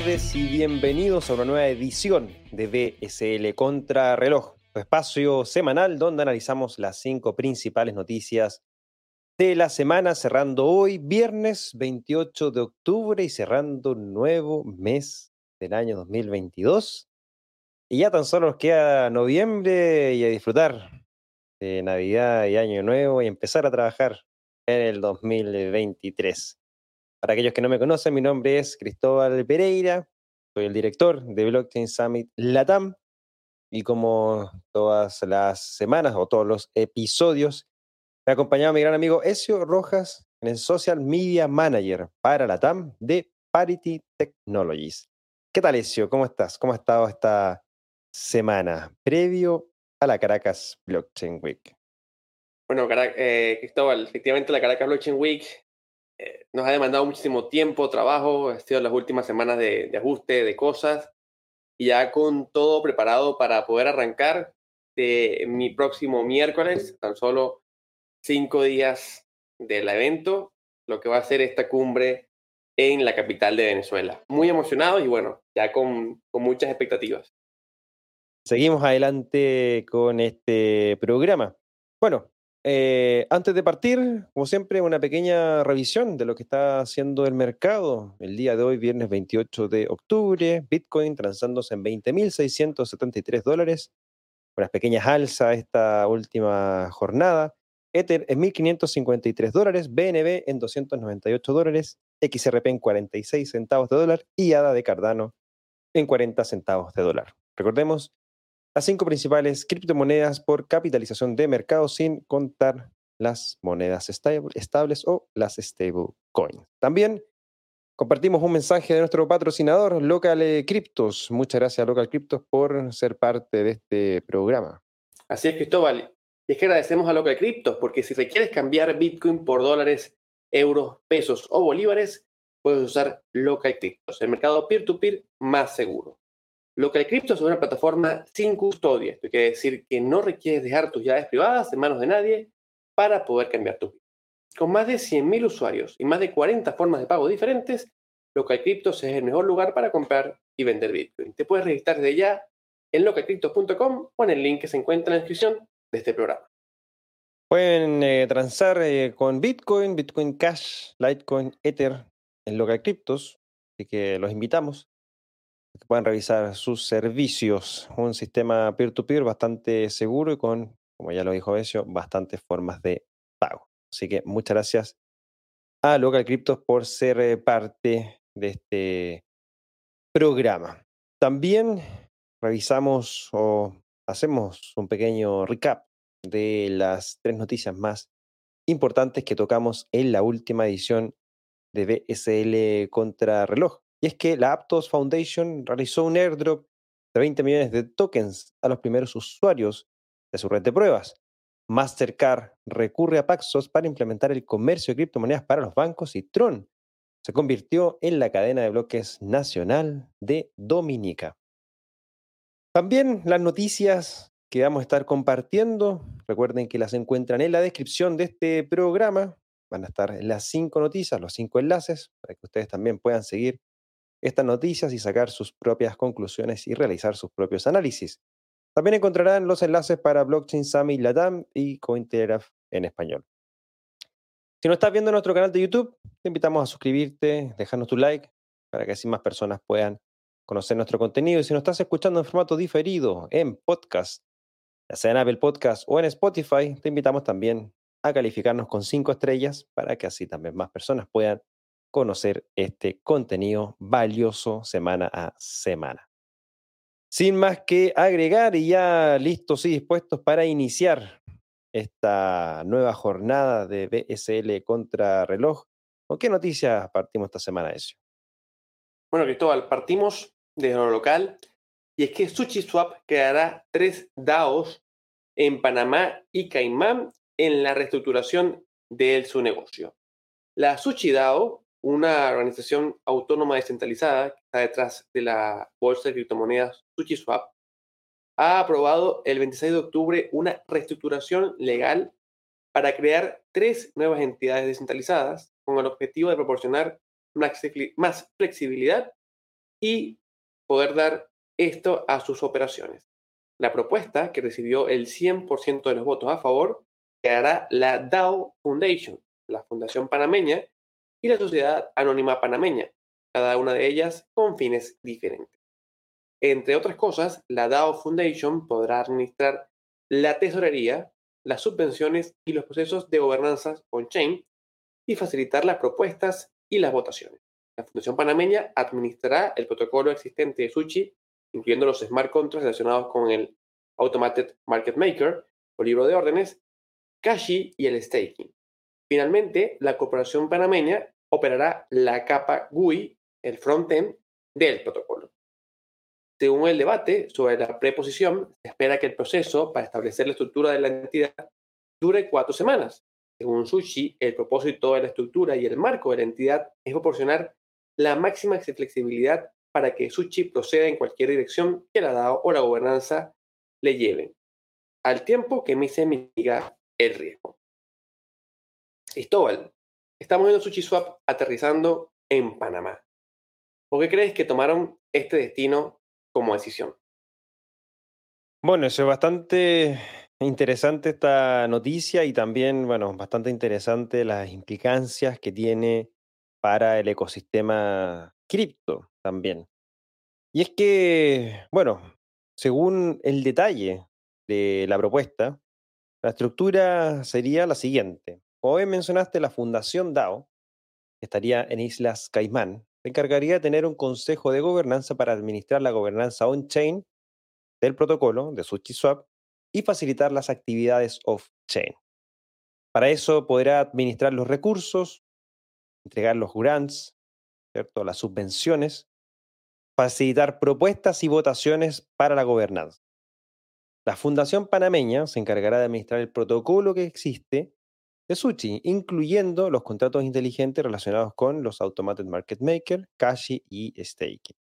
tardes y bienvenidos a una nueva edición de BSL Contra Reloj, espacio semanal donde analizamos las cinco principales noticias de la semana, cerrando hoy, viernes 28 de octubre y cerrando nuevo mes del año 2022. Y ya tan solo nos queda noviembre y a disfrutar de Navidad y Año Nuevo y empezar a trabajar en el 2023. Para aquellos que no me conocen, mi nombre es Cristóbal Pereira, soy el director de Blockchain Summit Latam y como todas las semanas o todos los episodios, me ha acompañado mi gran amigo Ezio Rojas, en el Social Media Manager para Latam de Parity Technologies. ¿Qué tal, Ezio? ¿Cómo estás? ¿Cómo ha estado esta semana previo a la Caracas Blockchain Week? Bueno, eh, Cristóbal, efectivamente la Caracas Blockchain Week eh, nos ha demandado muchísimo tiempo, trabajo, ha sido las últimas semanas de, ajuste de cosas y ya con todo preparado para poder arrancar de mi próximo miércoles, tan solo cinco días del evento, lo que va a ser esta cumbre en la capital de Venezuela. Muy emocionado y bueno, ya con, con muchas expectativas. Seguimos adelante con este programa. Bueno, eh, antes de partir, como siempre, una pequeña revisión de lo que está haciendo el mercado. El día de hoy, viernes 28 de octubre, Bitcoin transándose en 20.673 dólares, unas pequeñas alzas esta última jornada. Ether en 1.553 dólares, BNB en 298 dólares, XRP en 46 centavos de dólar y ADA de Cardano en 40 centavos de dólar. Recordemos, las cinco principales criptomonedas por capitalización de mercado sin contar las monedas estables o las stable coins. También compartimos un mensaje de nuestro patrocinador Local Cryptos. Muchas gracias Local Cryptos por ser parte de este programa. Así es, Cristóbal. Y es que agradecemos a Local Cryptos porque si requieres cambiar Bitcoin por dólares, euros, pesos o bolívares, puedes usar Local Cryptos, el mercado peer-to-peer -peer más seguro. Local Crypto es una plataforma sin custodia. Esto quiere decir que no requieres dejar tus llaves privadas en manos de nadie para poder cambiar tu vida. Con más de 100.000 usuarios y más de 40 formas de pago diferentes, Local Crypto es el mejor lugar para comprar y vender Bitcoin. Te puedes registrar desde ya en localcrypto.com o en el link que se encuentra en la descripción de este programa. Pueden eh, transar eh, con Bitcoin, Bitcoin Cash, Litecoin, Ether en Local Cryptos, así que los invitamos que puedan revisar sus servicios. Un sistema peer-to-peer bastante seguro y con, como ya lo dijo Besio, bastantes formas de pago. Así que muchas gracias a Local Cryptos por ser eh, parte de este programa. También revisamos o hacemos un pequeño recap de las tres noticias más importantes que tocamos en la última edición de BSL contra reloj. Y es que la Aptos Foundation realizó un airdrop de 20 millones de tokens a los primeros usuarios de su red de pruebas. Mastercard recurre a Paxos para implementar el comercio de criptomonedas para los bancos y Tron se convirtió en la cadena de bloques nacional de Dominica. También las noticias que vamos a estar compartiendo, recuerden que las encuentran en la descripción de este programa. Van a estar las cinco noticias, los cinco enlaces, para que ustedes también puedan seguir estas noticias y sacar sus propias conclusiones y realizar sus propios análisis. También encontrarán los enlaces para Blockchain Summit Latam y Cointelegraph en español. Si no estás viendo nuestro canal de YouTube, te invitamos a suscribirte, dejarnos tu like para que así más personas puedan conocer nuestro contenido. Y si nos estás escuchando en formato diferido, en podcast, ya sea en Apple Podcast o en Spotify, te invitamos también a calificarnos con cinco estrellas para que así también más personas puedan conocer este contenido valioso semana a semana. Sin más que agregar y ya listos y dispuestos para iniciar esta nueva jornada de BSL contra reloj. ¿Con qué noticias partimos esta semana, Ezio? Bueno, Cristóbal, partimos de lo local y es que SushiSwap creará tres DAOs en Panamá y Caimán en la reestructuración de su negocio. La SushiDAO una organización autónoma descentralizada que está detrás de la bolsa de criptomonedas SushiSwap, ha aprobado el 26 de octubre una reestructuración legal para crear tres nuevas entidades descentralizadas con el objetivo de proporcionar más flexibilidad y poder dar esto a sus operaciones. La propuesta, que recibió el 100% de los votos a favor, creará la DAO Foundation, la Fundación Panameña, y la Sociedad Anónima Panameña, cada una de ellas con fines diferentes. Entre otras cosas, la DAO Foundation podrá administrar la tesorería, las subvenciones y los procesos de gobernanza on-chain y facilitar las propuestas y las votaciones. La Fundación Panameña administrará el protocolo existente de Suchi, incluyendo los smart contracts relacionados con el Automated Market Maker o libro de órdenes, Cashi y el staking. Finalmente, la Corporación Panameña operará la capa GUI, el frontend del protocolo. Según el debate sobre la preposición, se espera que el proceso para establecer la estructura de la entidad dure cuatro semanas. Según Sushi, el propósito de la estructura y el marco de la entidad es proporcionar la máxima flexibilidad para que Sushi proceda en cualquier dirección que la DAO o la gobernanza le lleven, al tiempo que se mitiga el riesgo. Cristóbal, estamos viendo SushiSwap aterrizando en Panamá. ¿Por qué crees que tomaron este destino como decisión. Bueno, eso es bastante interesante esta noticia y también, bueno, bastante interesante las implicancias que tiene para el ecosistema cripto también. Y es que, bueno, según el detalle de la propuesta, la estructura sería la siguiente. Como bien mencionaste, la Fundación DAO, que estaría en Islas Caimán, se encargaría de tener un consejo de gobernanza para administrar la gobernanza on-chain del protocolo de SushiSwap y facilitar las actividades off-chain. Para eso podrá administrar los recursos, entregar los grants, ¿cierto? las subvenciones, facilitar propuestas y votaciones para la gobernanza. La Fundación Panameña se encargará de administrar el protocolo que existe de Suchi, incluyendo los contratos inteligentes relacionados con los Automated Market Maker, Cashi y Staking.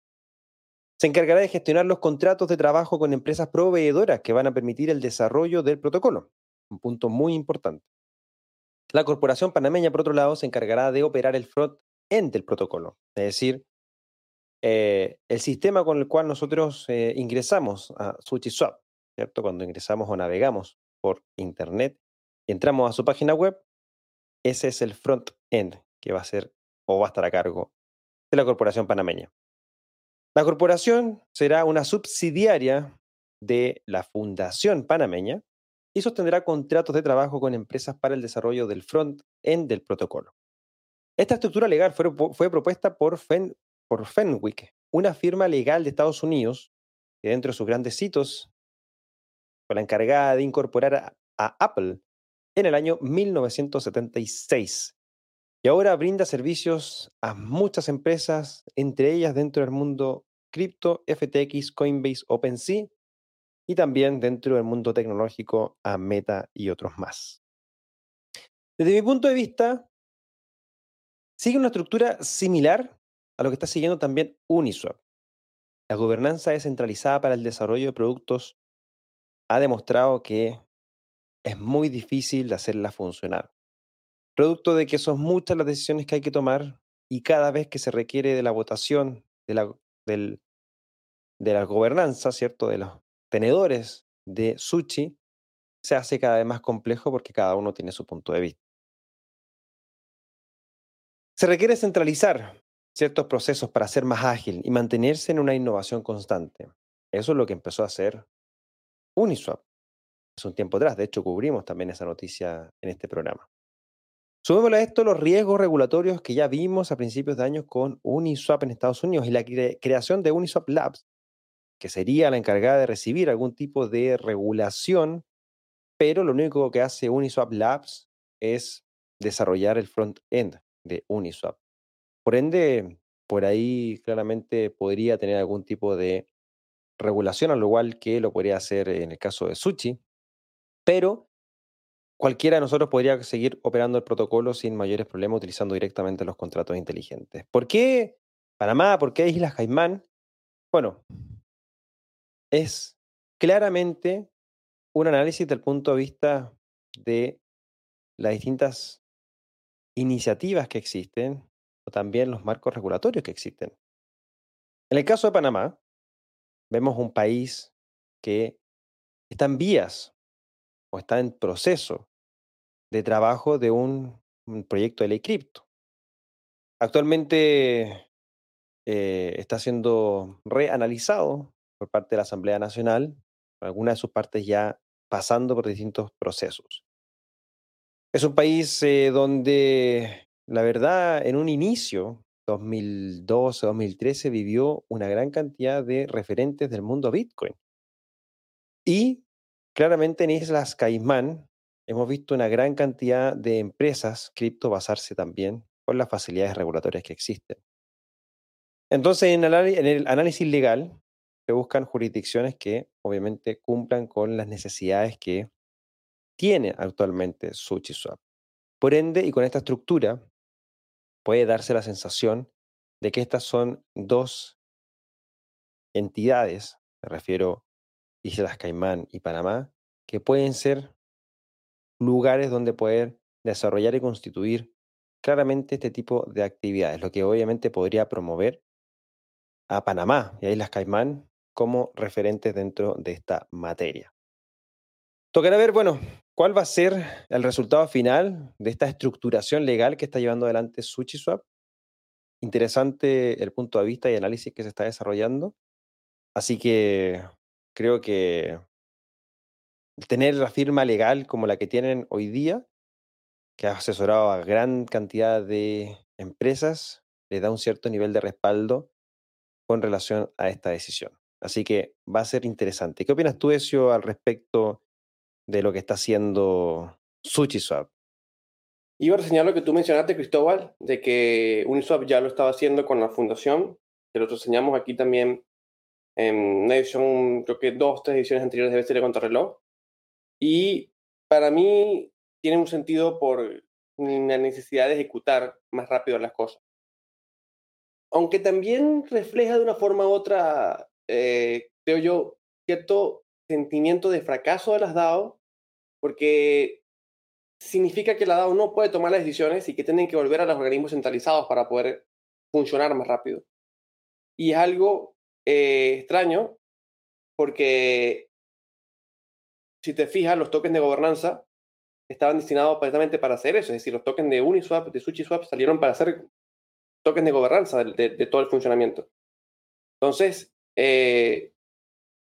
Se encargará de gestionar los contratos de trabajo con empresas proveedoras que van a permitir el desarrollo del protocolo, un punto muy importante. La corporación panameña, por otro lado, se encargará de operar el front-end del protocolo, es decir, eh, el sistema con el cual nosotros eh, ingresamos a SushiSwap, ¿cierto? Cuando ingresamos o navegamos por Internet entramos a su página web, ese es el front-end que va a ser o va a estar a cargo de la corporación panameña. La corporación será una subsidiaria de la Fundación Panameña y sostendrá contratos de trabajo con empresas para el desarrollo del front-end del protocolo. Esta estructura legal fue, propuesta por, por Fenwick, una firma legal de Estados Unidos que dentro de sus grandes hitos fue la encargada de incorporar a Apple en el año 1976 y ahora brinda servicios a muchas empresas, entre ellas dentro del mundo cripto, FTX, Coinbase, OpenSea y también dentro del mundo tecnológico a Meta y otros más. Desde mi punto de vista, sigue una estructura similar a lo que está siguiendo también Uniswap. La gobernanza descentralizada para el desarrollo de productos ha demostrado que es muy difícil hacerla funcionar. Producto de que son muchas las decisiones que hay que tomar y cada vez que se requiere de la votación de la, de la gobernanza, ¿cierto? De los tenedores de sushi, se hace cada vez más complejo porque cada uno tiene su punto de vista. Se requiere centralizar ciertos procesos para ser más ágil y mantenerse en una innovación constante. Eso es lo que empezó a hacer Uniswap hace un tiempo atrás. De hecho, cubrimos también esa noticia en este programa. Subémosle a esto los riesgos regulatorios que ya vimos a principios de año con Uniswap en Estados Unidos y la creación de Uniswap Labs, que sería la encargada de recibir algún tipo de regulación, pero lo único que hace Uniswap Labs es desarrollar el front-end de Uniswap. Por ende, por ahí claramente podría tener algún tipo de regulación, al igual que lo podría hacer en el caso de Sushi, pero cualquiera de nosotros podría seguir operando el protocolo sin mayores problemas utilizando directamente los contratos inteligentes. ¿Por qué Panamá? ¿Por qué Islas Caimán? Bueno, es claramente un análisis del punto de vista de las distintas iniciativas que existen o también los marcos regulatorios que existen. En el caso de Panamá, vemos un país que está en vías o está en proceso de trabajo de un, proyecto de ley cripto. Actualmente eh, está siendo reanalizado por parte de la Asamblea Nacional, algunas de sus partes ya pasando por distintos procesos. Es un país eh, donde, la verdad, en un inicio, 2012, 2013, vivió una gran cantidad de referentes del mundo Bitcoin. Y claramente en Islas Caimán hemos visto una gran cantidad de empresas cripto basarse también por las facilidades regulatorias que existen. Entonces, en el análisis legal se buscan jurisdicciones que obviamente cumplan con las necesidades que tiene actualmente SushiSwap. Por ende, y con esta estructura, puede darse la sensación de que estas son dos entidades, me refiero Islas Caimán y Panamá, que pueden ser lugares donde poder desarrollar y constituir claramente este tipo de actividades, lo que obviamente podría promover a Panamá y a Islas Caimán como referentes dentro de esta materia. Tocará ver, bueno, cuál va a ser el resultado final de esta estructuración legal que está llevando adelante SushiSwap. Interesante el punto de vista y análisis que se está desarrollando. Así que creo que tener la firma legal como la que tienen hoy día, que ha asesorado a gran cantidad de empresas, le da un cierto nivel de respaldo con relación a esta decisión. Así que va a ser interesante. ¿Qué opinas tú, Ezio, al respecto de lo que está haciendo SushiSwap? Iba a señalar lo que tú mencionaste, Cristóbal, de que Uniswap ya lo estaba haciendo con la fundación, que lo enseñamos aquí también en una edición, creo que dos, tres ediciones anteriores de BCL Contrarreloj. Y para mí tiene un sentido por la necesidad de ejecutar más rápido las cosas aunque también refleja de una forma u otra, eh, creo yo, cierto sentimiento de fracaso de las DAO, porque significa que la DAO no puede tomar las decisiones y que tienen que volver a los organismos centralizados para poder funcionar más rápido. Y es algo eh, extraño, porque si te fijas, los tokens de gobernanza estaban destinados precisamente para hacer eso, es decir, los tokens de Uniswap, de SushiSwap salieron para hacer tokens de gobernanza de, todo el funcionamiento. Entonces, eh,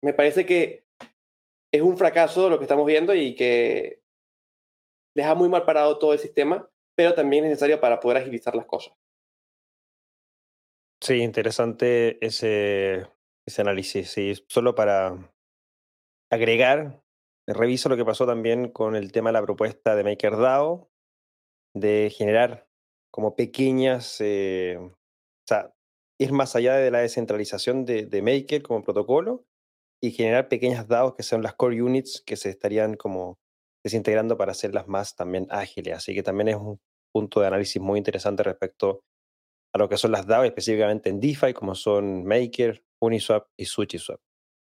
me parece que es un fracaso lo que estamos viendo y que deja muy mal parado todo el sistema, pero también es necesario para poder agilizar las cosas. Sí, interesante ese, ese análisis. Sí, solo para agregar, reviso lo que pasó también con el tema de la propuesta de MakerDAO de generar como pequeñas, eh, o sea, ir más allá de la descentralización de, Maker como protocolo y generar pequeñas DAOs que son las core units que se estarían como desintegrando para hacerlas más también ágiles. Así que también es un punto de análisis muy interesante respecto a lo que son las DAOs, específicamente en DeFi, como son Maker, Uniswap y SushiSwap.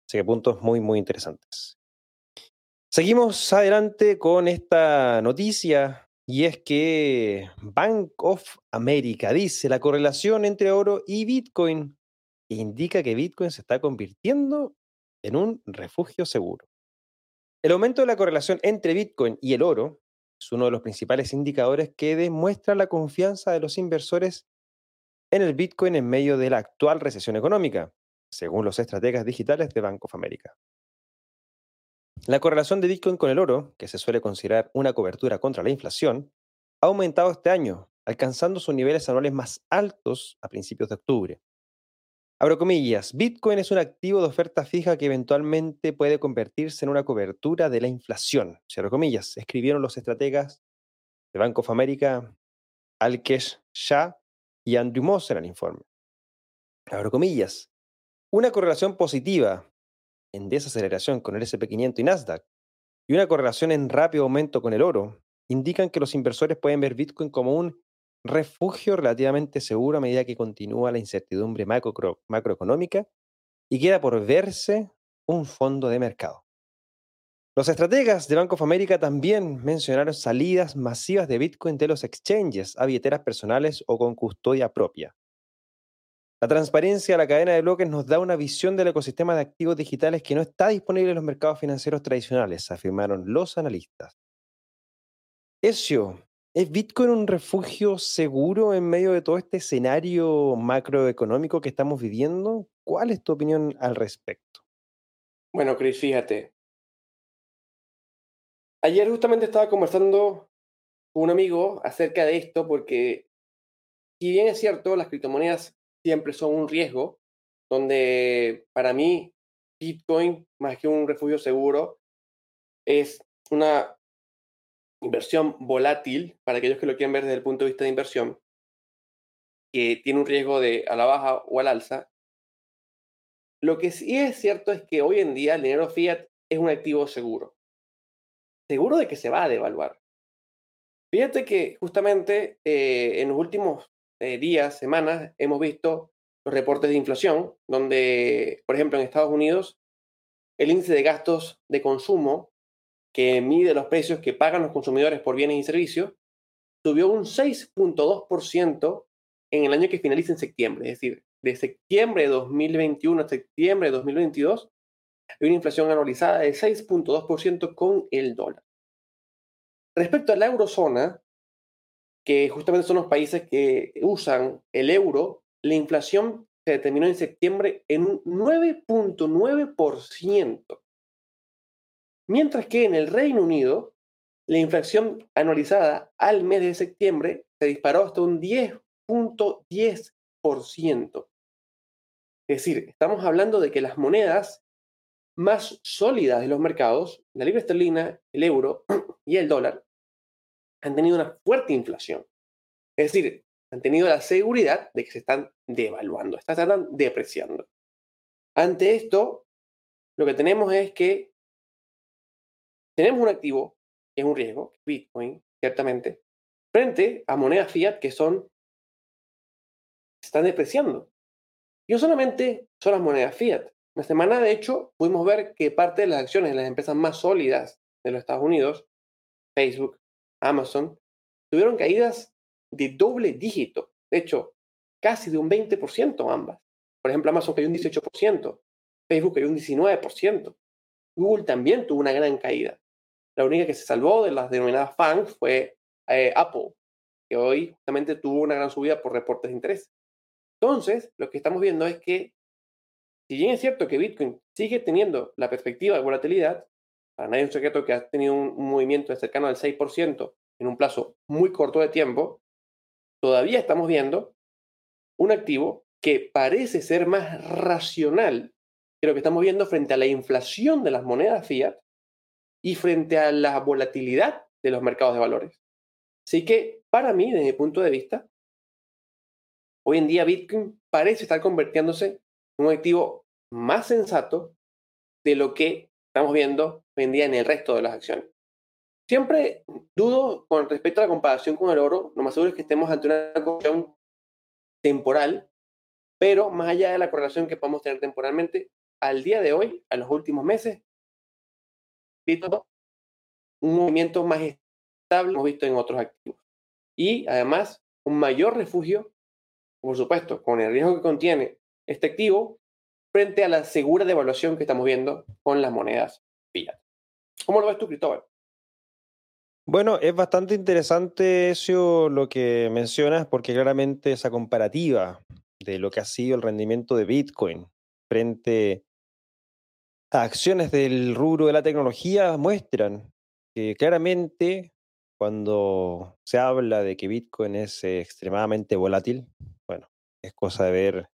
Así que puntos muy, muy interesantes. Seguimos adelante con esta noticia y es que Bank of America dice la correlación entre oro y Bitcoin indica que Bitcoin se está convirtiendo en un refugio seguro. El aumento de la correlación entre Bitcoin y el oro es uno de los principales indicadores que demuestra la confianza de los inversores en el Bitcoin en medio de la actual recesión económica, según los estrategas digitales de Bank of America. La correlación de Bitcoin con el oro, que se suele considerar una cobertura contra la inflación, ha aumentado este año, alcanzando sus niveles anuales más altos a principios de octubre. Abro comillas, Bitcoin es un activo de oferta fija que eventualmente puede convertirse en una cobertura de la inflación. Cierro comillas, escribieron los estrategas de Bank of America, Alkesh Shah y Andrew Moss en el informe. Una correlación positiva en desaceleración con el SP500 y Nasdaq y una correlación en rápido aumento con el oro indican que los inversores pueden ver Bitcoin como un refugio relativamente seguro a medida que continúa la incertidumbre macro, macroeconómica y queda por verse un fondo de mercado. Los estrategas de Bank of America también mencionaron salidas masivas de Bitcoin de los exchanges a billeteras personales o con custodia propia. La transparencia de la cadena de bloques nos da una visión del ecosistema de activos digitales que no está disponible en los mercados financieros tradicionales, afirmaron los analistas. Ezio, ¿es Bitcoin un refugio seguro en medio de todo este escenario macroeconómico que estamos viviendo? ¿Cuál es tu opinión al respecto? Bueno, Chris, fíjate. Ayer justamente estaba conversando con un amigo acerca de esto porque si bien es cierto, las criptomonedas siempre son un riesgo, donde para mí Bitcoin, más que un refugio seguro, es una inversión volátil, para aquellos que lo quieran ver desde el punto de vista de inversión, que tiene un riesgo de a la baja o al alza. Lo que sí es cierto es que hoy en día el dinero fiat es un activo seguro. Seguro de que se va a devaluar. Fíjate que justamente eh, en los últimos eh, días, semanas, hemos visto los reportes de inflación, donde, por ejemplo, en Estados Unidos, el índice de gastos de consumo, que mide los precios que pagan los consumidores por bienes y servicios, subió un 6.2% en el año que finaliza en septiembre. Es decir, de septiembre de 2021 a septiembre de 2022, hay una inflación anualizada de 6.2% con el dólar. Respecto a la eurozona, que justamente son los países que usan el euro, la inflación se determinó en septiembre en un 9.9%. Mientras que en el Reino Unido, la inflación anualizada al mes de septiembre se disparó hasta un 10.10%. Es decir, estamos hablando de que las monedas más sólidas de los mercados, la libra esterlina, el euro y el dólar, han tenido una fuerte inflación. Es decir, han tenido la seguridad de que se están devaluando, están depreciando. Ante esto, lo que tenemos es que tenemos un activo, que es un riesgo, Bitcoin, ciertamente, frente a monedas fiat que son, están depreciando. Y no solamente son las monedas fiat. La semana, de hecho, pudimos ver que parte de las acciones de las empresas más sólidas de los Estados Unidos, Facebook, Amazon, tuvieron caídas de doble dígito. De hecho, casi de un 20% ambas. Por ejemplo, Amazon cayó un 18%, Facebook cayó un 19%. Google también tuvo una gran caída. La única que se salvó de las denominadas FANG fue eh, Apple, que hoy justamente tuvo una gran subida por reportes de interés. Entonces, lo que estamos viendo es que, si bien es cierto que Bitcoin sigue teniendo la perspectiva de volatilidad, para nadie un secreto que ha tenido un, movimiento de cercano al 6% en un plazo muy corto de tiempo, todavía estamos viendo un activo que parece ser más racional que lo que estamos viendo frente a la inflación de las monedas fiat y frente a la volatilidad de los mercados de valores. Así que, para mí, desde mi punto de vista, hoy en día Bitcoin parece estar convirtiéndose en un activo más sensato de lo que estamos viendo hoy en en el resto de las acciones. Siempre dudo con respecto a la comparación con el oro. Lo más seguro es que estemos ante una correlación temporal, pero más allá de la correlación que podemos tener temporalmente, al día de hoy, a los últimos meses, un movimiento más estable hemos visto en otros activos. Y además, un mayor refugio, por supuesto, con el riesgo que contiene este activo, frente a la segura devaluación que estamos viendo con las monedas fiat. ¿Cómo lo ves tú, Cristóbal? Bueno, es bastante interesante eso lo que mencionas, porque claramente esa comparativa de lo que ha sido el rendimiento de Bitcoin frente a acciones del rubro de la tecnología muestran que claramente cuando se habla de que Bitcoin es extremadamente volátil, bueno, es cosa de ver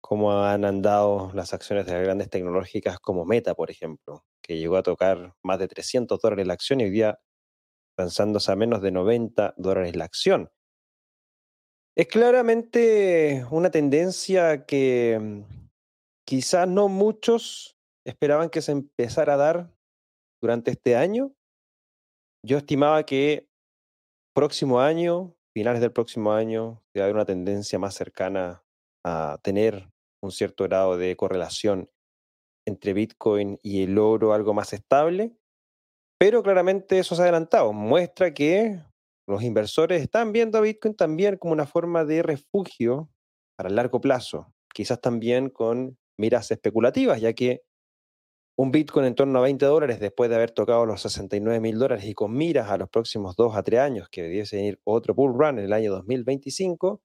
cómo han andado las acciones de las grandes tecnológicas como Meta, por ejemplo, que llegó a tocar más de 300 dólares la acción y hoy día lanzándose a menos de 90 dólares la acción. Es claramente una tendencia que mm, quizás no muchos esperaban que se empezara a dar durante este año. Yo estimaba que próximo año, finales del próximo año, iba a haber una tendencia más cercana a tener un cierto grado de correlación entre Bitcoin y el oro algo más estable. Pero claramente eso se ha adelantado. Muestra que los inversores están viendo a Bitcoin también como una forma de refugio para el largo plazo, quizás también con miras especulativas, ya que un Bitcoin en torno a 20 dólares después de haber tocado los 69 mil dólares y con miras a los próximos 2 a 3 años, que debiese ir otro bull run en el año 2025,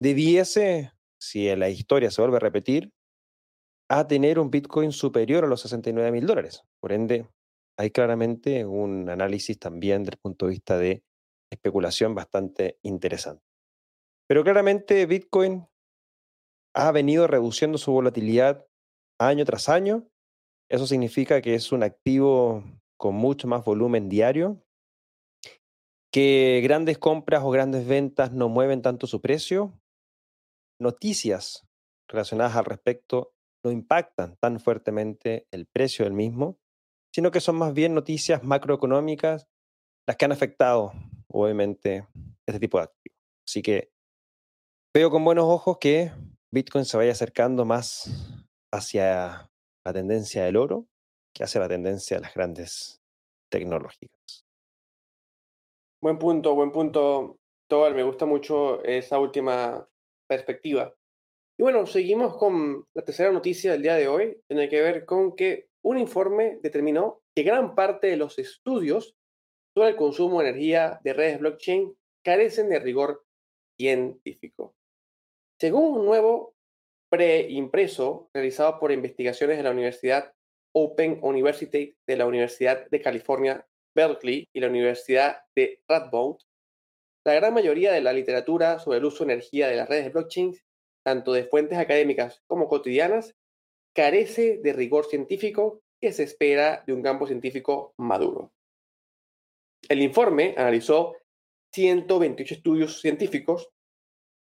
debiese, si la historia se vuelve a repetir, a tener un Bitcoin superior a los 69 mil dólares. Por ende, hay claramente un análisis también desde el punto de vista de especulación bastante interesante. Pero claramente Bitcoin ha venido reduciendo su volatilidad año tras año. Eso significa que es un activo con mucho más volumen diario, que grandes compras o grandes ventas no mueven tanto su precio. Noticias relacionadas al respecto no impactan tan fuertemente el precio del mismo, sino que son más bien noticias macroeconómicas las que han afectado, obviamente, este tipo de activos. Así que veo con buenos ojos que Bitcoin se vaya acercando más hacia la tendencia del oro que hacia la tendencia de las grandes tecnológicas. Buen punto, buen punto, Toal. Me gusta mucho esa última perspectiva. Y bueno, seguimos con la tercera noticia del día de hoy. Tiene que ver con que un informe determinó que gran parte de los estudios sobre el consumo de energía de redes blockchain carecen de rigor científico. Según un nuevo preimpreso realizado por investigaciones de la Universidad Open University de la Universidad de California, Berkeley y la Universidad de Radboud, la gran mayoría de la literatura sobre el uso de energía de las redes blockchain tanto de fuentes académicas como cotidianas, carece de rigor científico que se espera de un campo científico maduro. El informe analizó 128 estudios científicos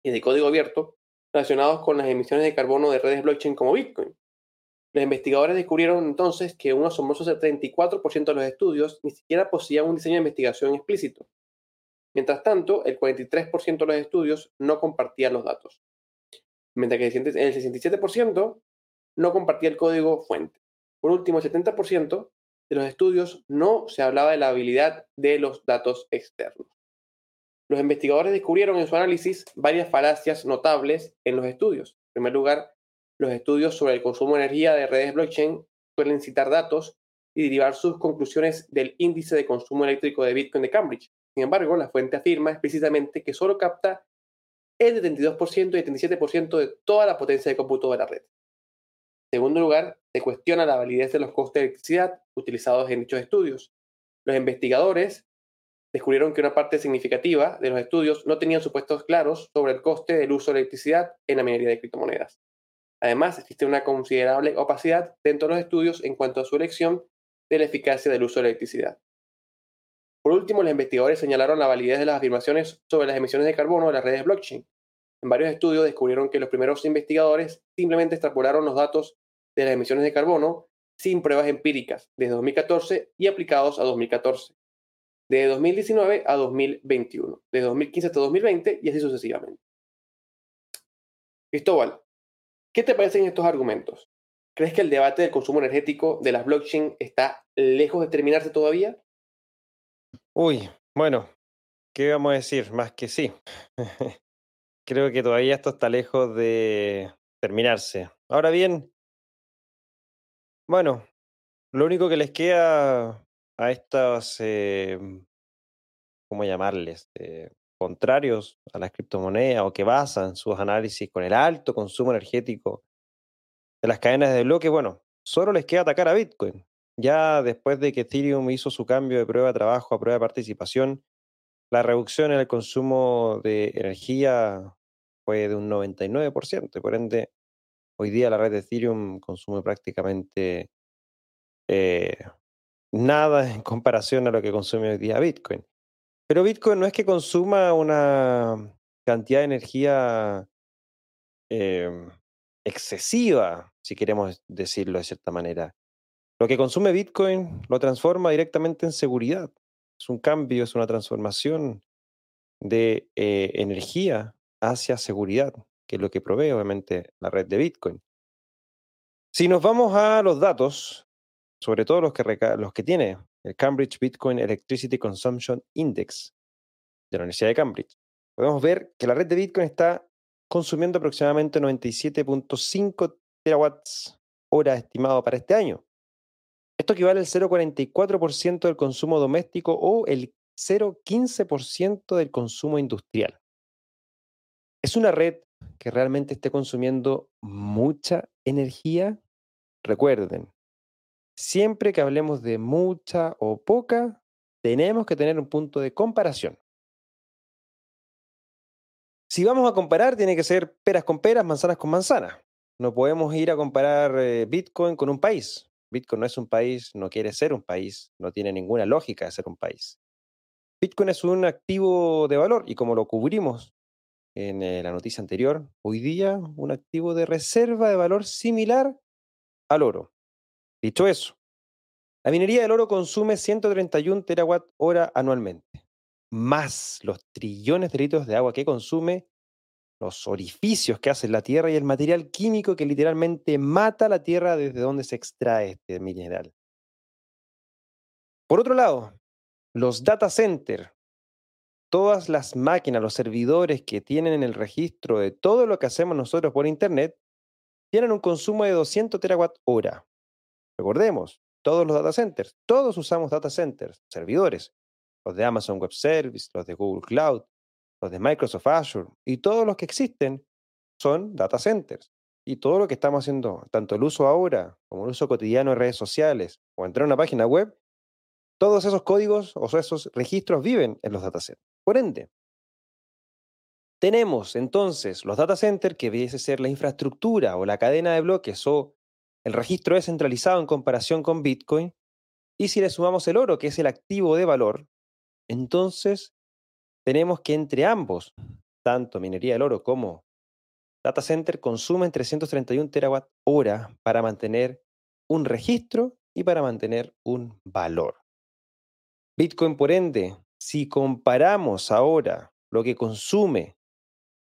y de código abierto relacionados con las emisiones de carbono de redes blockchain como Bitcoin. Los investigadores descubrieron entonces que un asombroso 34% de los estudios ni siquiera poseían un diseño de investigación explícito. Mientras tanto, el 43% de los estudios no compartían los datos mientras que el 67% no compartía el código fuente. Por último, el 70% de los estudios no se hablaba de la habilidad de los datos externos. Los investigadores descubrieron en su análisis varias falacias notables en los estudios. En primer lugar, los estudios sobre el consumo de energía de redes blockchain suelen citar datos y derivar sus conclusiones del índice de consumo eléctrico de Bitcoin de Cambridge. Sin embargo, la fuente afirma explícitamente que solo capta el 72% y 77% de toda la potencia de cómputo de la red. En segundo lugar, se cuestiona la validez de los costes de electricidad utilizados en dichos estudios. Los investigadores descubrieron que una parte significativa de los estudios no tenían supuestos claros sobre el coste del uso de electricidad en la minería de criptomonedas. Además, existe una considerable opacidad dentro de los estudios en cuanto a su elección de la eficacia del uso de electricidad. Por último, los investigadores señalaron la validez de las afirmaciones sobre las emisiones de carbono de las redes blockchain. En varios estudios descubrieron que los primeros investigadores simplemente extrapolaron los datos de las emisiones de carbono sin pruebas empíricas desde 2014 y aplicados a 2014, de 2019 a 2021, de 2015 hasta 2020 y así sucesivamente. Cristóbal, ¿qué te parecen estos argumentos? ¿Crees que el debate del consumo energético de las blockchain está lejos de terminarse todavía? Uy, bueno, ¿qué vamos a decir? Más que sí. Creo que todavía esto está lejos de terminarse. Ahora bien, bueno, lo único que les queda a estos, em, ¿cómo llamarles? Eh, contrarios a las criptomonedas o que basan sus análisis con el alto consumo energético de las cadenas de bloque, bueno, solo les queda atacar a Bitcoin. Ya después de que Ethereum hizo su cambio de prueba de trabajo a prueba de participación, la reducción en el consumo de energía fue de un 99%. Por ende, hoy día la red de Ethereum consume prácticamente eh, nada en comparación a lo que consume hoy día Bitcoin. Pero Bitcoin no es que consuma una cantidad de energía em, excesiva, si queremos decirlo de cierta manera. Lo que consume Bitcoin lo transforma directamente en seguridad. Es un cambio, es una transformación de eh, energía hacia seguridad, que es lo que provee obviamente la red de Bitcoin. Si nos vamos a los datos, sobre todo los que, los que tiene el Cambridge Bitcoin Electricity Consumption Index de la Universidad de Cambridge, podemos ver que la red de Bitcoin está consumiendo aproximadamente 97.5 terawatts hora estimado para este año. Esto equivale al 0,44% del consumo doméstico o el 0,15% del consumo industrial. ¿Es una red que realmente esté consumiendo mucha energía? Recuerden, siempre que hablemos de mucha o poca, tenemos que tener un punto de comparación. Si vamos a comparar, tiene que ser peras con peras, manzanas con manzanas. No podemos ir a comparar eh, Bitcoin con un país. Bitcoin no es un país, no quiere ser un país, no tiene ninguna lógica de ser un país. Bitcoin es un activo de valor y como lo cubrimos en eh, la noticia anterior, hoy día un activo de reserva de valor similar al oro. Dicho eso, la minería del oro consume 131 terawatt hora anualmente, más los trillones de litros de agua que consume, los orificios que hace la tierra y el material químico que literalmente mata la tierra desde donde se extrae este mineral. Por otro lado, los data centers, todas las máquinas, los servidores que tienen en el registro de todo lo que hacemos nosotros por Internet, tienen un consumo de 200 terawatt hora. Recordemos, todos los data centers, todos usamos data centers, servidores, los de Amazon Web Service, los de Google Cloud, los de Microsoft Azure y todos los que existen son data centers. Y todo lo que estamos haciendo, tanto el uso ahora como el uso cotidiano de redes sociales o entrar a una página web, todos esos códigos o esos registros viven en los data centers. Por ende, tenemos entonces los data centers que viese ser la infraestructura o la cadena de bloques o el registro descentralizado en comparación con Bitcoin. Y si le sumamos el oro, que es el activo de valor, entonces tenemos que entre ambos, tanto minería del oro como data center, consumen 331 terawatt hora para mantener un registro y para mantener un valor. Bitcoin, por ende, si comparamos ahora lo que consume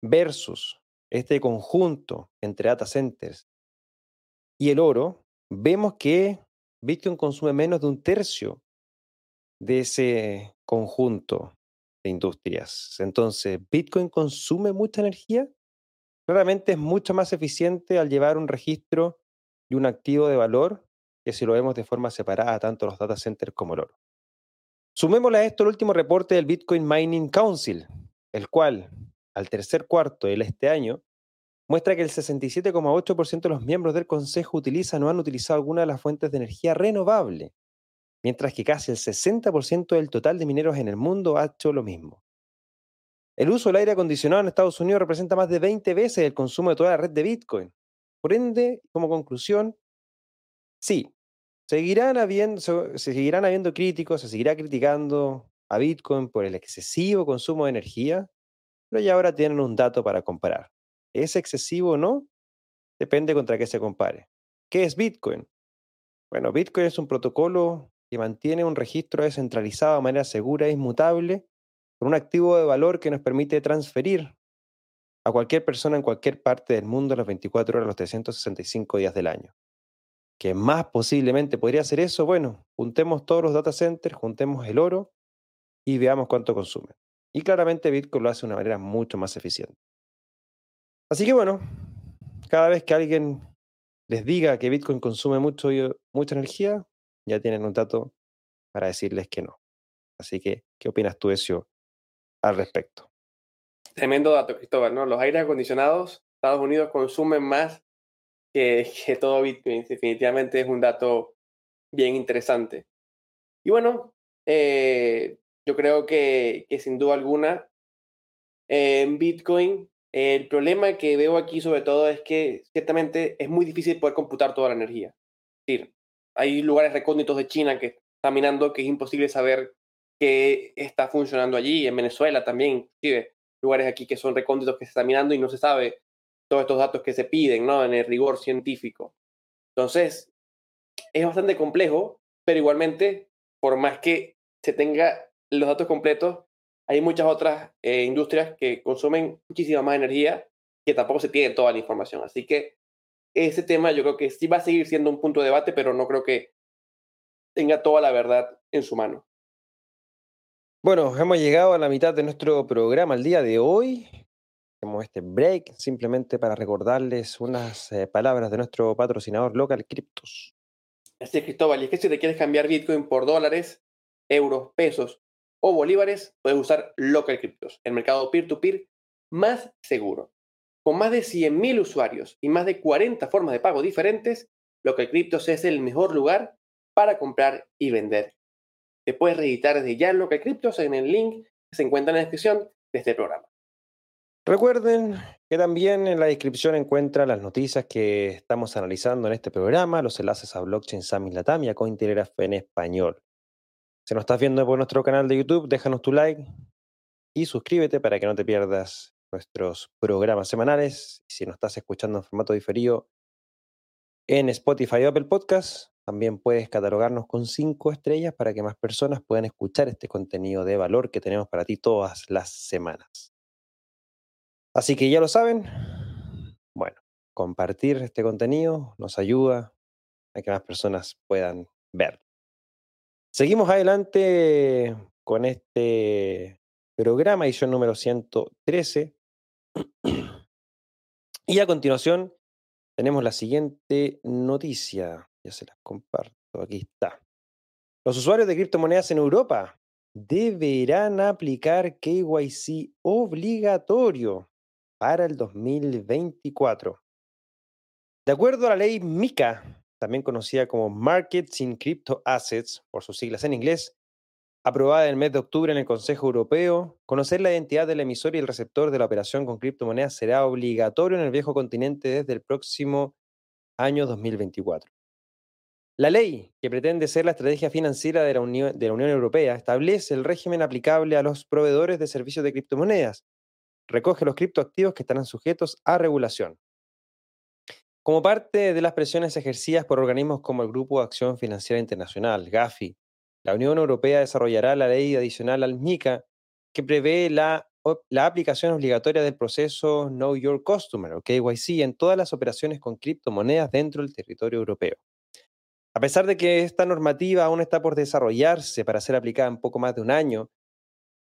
versus este conjunto entre data centers y el oro, vemos que Bitcoin consume menos de un tercio de ese conjunto de industrias. Entonces, ¿Bitcoin consume mucha energía? Claramente es mucho más eficiente al llevar un registro y un activo de valor que si lo vemos de forma separada, tanto los data centers como el oro. Sumémosle a esto el último reporte del Bitcoin Mining Council, el cual, al tercer cuarto de este año, muestra que el 67,8% de los miembros del Consejo utilizan o han utilizado alguna de las fuentes de energía renovable, mientras que casi el 60% del total de mineros en el mundo ha hecho lo mismo. El uso del aire acondicionado en Estados Unidos representa más de 20 veces el consumo de toda la red de Bitcoin. Por ende, como conclusión, sí, seguirán habiendo, seguirán habiendo críticos, se seguirá criticando a Bitcoin por el excesivo consumo de energía, pero ya ahora tienen un dato para comparar. ¿Es excesivo o no? Depende contra qué se compare. ¿Qué es Bitcoin? Bueno, Bitcoin es un protocolo que mantiene un registro descentralizado de manera segura e inmutable con un activo de valor que nos permite transferir a cualquier persona en cualquier parte del mundo las 24 horas, los 365 días del año. ¿Qué más posiblemente podría hacer eso? Bueno, juntemos todos los data centers, juntemos el oro y veamos cuánto consume. Y claramente Bitcoin lo hace de una manera mucho más eficiente. Así que bueno, cada vez que alguien les diga que Bitcoin consume mucho, mucha energía, ya tienen un dato para decirles que no. Así que, ¿qué opinas tú, Ezio, al respecto? Tremendo dato, Cristóbal, ¿no? Los aires acondicionados, Estados Unidos consumen más que, que todo Bitcoin. Definitivamente es un dato bien interesante. Y bueno, eh, yo creo que, sin duda alguna, en Bitcoin, el problema que veo aquí sobre todo es que ciertamente es muy difícil poder computar toda la energía. Es decir, hay lugares recónditos de China que están minando que es imposible saber qué está funcionando allí, en Venezuela también, inclusive, lugares aquí que son recónditos que se están minando y no se sabe todos estos datos que se piden, ¿no? En el rigor científico. Entonces, es bastante complejo, pero igualmente, por más que se tenga los datos completos, hay muchas otras eh, industrias que consumen muchísima más energía que tampoco se tiene toda la información. Así que ese tema yo creo que sí va a seguir siendo un punto de debate, pero no creo que tenga toda la verdad en su mano. Bueno, hemos llegado a la mitad de nuestro programa el día de hoy. Hacemos este break simplemente para recordarles unas eh, palabras de nuestro patrocinador local Cryptos. Así es, Cristóbal, y es que si te quieres cambiar Bitcoin por dólares, euros, pesos o bolívares, puedes usar Local Cryptos, el mercado peer-to-peer más seguro. Con más de 100.000 usuarios y más de 40 formas de pago diferentes, Local Cryptos es el mejor lugar para comprar y vender. Te puedes registrar desde ya en Local Cryptos en el link que se encuentra en la descripción de este programa. Recuerden que también en la descripción encuentran las noticias que estamos analizando en este programa, los enlaces a Blockchain Summit Latam y a Cointelegraph en español. Si nos estás viendo por nuestro canal de YouTube, déjanos tu like y suscríbete para que no te pierdas nuestros programas semanales. Si nos estás escuchando en formato diferido en Spotify o Apple Podcast, también puedes catalogarnos con cinco estrellas para que más personas puedan escuchar este contenido de valor que tenemos para ti todas las semanas. Así que ya lo saben. Bueno, compartir este contenido nos ayuda a que más personas puedan verlo. Seguimos adelante con este programa, edición número 113. Y a continuación tenemos la siguiente noticia. Ya se las comparto. Aquí está. Los usuarios de criptomonedas en Europa deberán aplicar KYC obligatorio para el 2024. De acuerdo a la ley MICA, también conocida como Markets in Crypto Assets, por sus siglas en inglés, aprobada el mes de octubre en el Consejo Europeo, conocer la identidad del emisor y el receptor de la operación con criptomonedas será obligatorio en el viejo continente desde el próximo año 2024. La ley, que pretende ser la estrategia financiera de la, Unión, de la Unión Europea, establece el régimen aplicable a los proveedores de servicios de criptomonedas, recoge los criptoactivos que estarán sujetos a regulación. Como parte de las presiones ejercidas por organismos como el Grupo de Acción Financiera Internacional, GAFI, la Unión Europea desarrollará la ley adicional al MICA que prevé la, la aplicación obligatoria del proceso Know Your Customer o KYC en todas las operaciones con criptomonedas dentro del territorio europeo. A pesar de que esta normativa aún está por desarrollarse para ser aplicada en poco más de un año,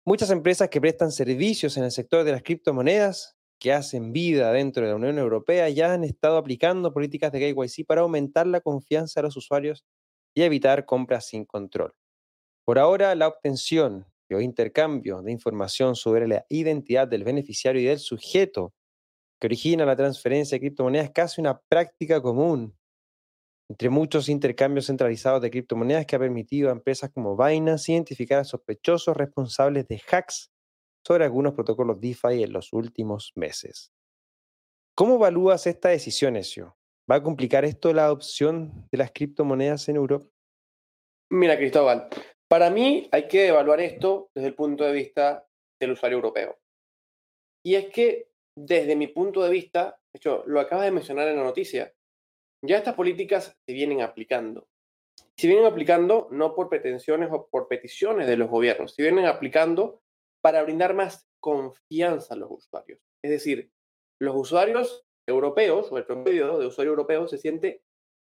Muchas empresas que prestan servicios en el sector de las criptomonedas, que hacen vida dentro de la Unión Europea, ya han estado aplicando políticas de KYC para aumentar la confianza de los usuarios y evitar compras sin control. Por ahora, la obtención o intercambio de información sobre la identidad del beneficiario y del sujeto que origina la transferencia de criptomonedas es casi una práctica común entre muchos intercambios centralizados de criptomonedas que ha permitido a empresas como Binance identificar a sospechosos responsables de hacks sobre algunos protocolos DeFi en los últimos meses. ¿Cómo evalúas esta decisión, Ezio? ¿Va a complicar esto la adopción de las criptomonedas en Europa? Mira, Cristóbal, para mí hay que evaluar esto desde el punto de vista del usuario europeo. Y es que, desde mi punto de vista, hecho, lo acabas de mencionar en la noticia, ya estas políticas se vienen aplicando. Se vienen aplicando no por pretensiones o por peticiones de los gobiernos, se vienen aplicando para brindar más confianza a los usuarios. Es decir, los usuarios europeos o el promedio de usuario europeo se siente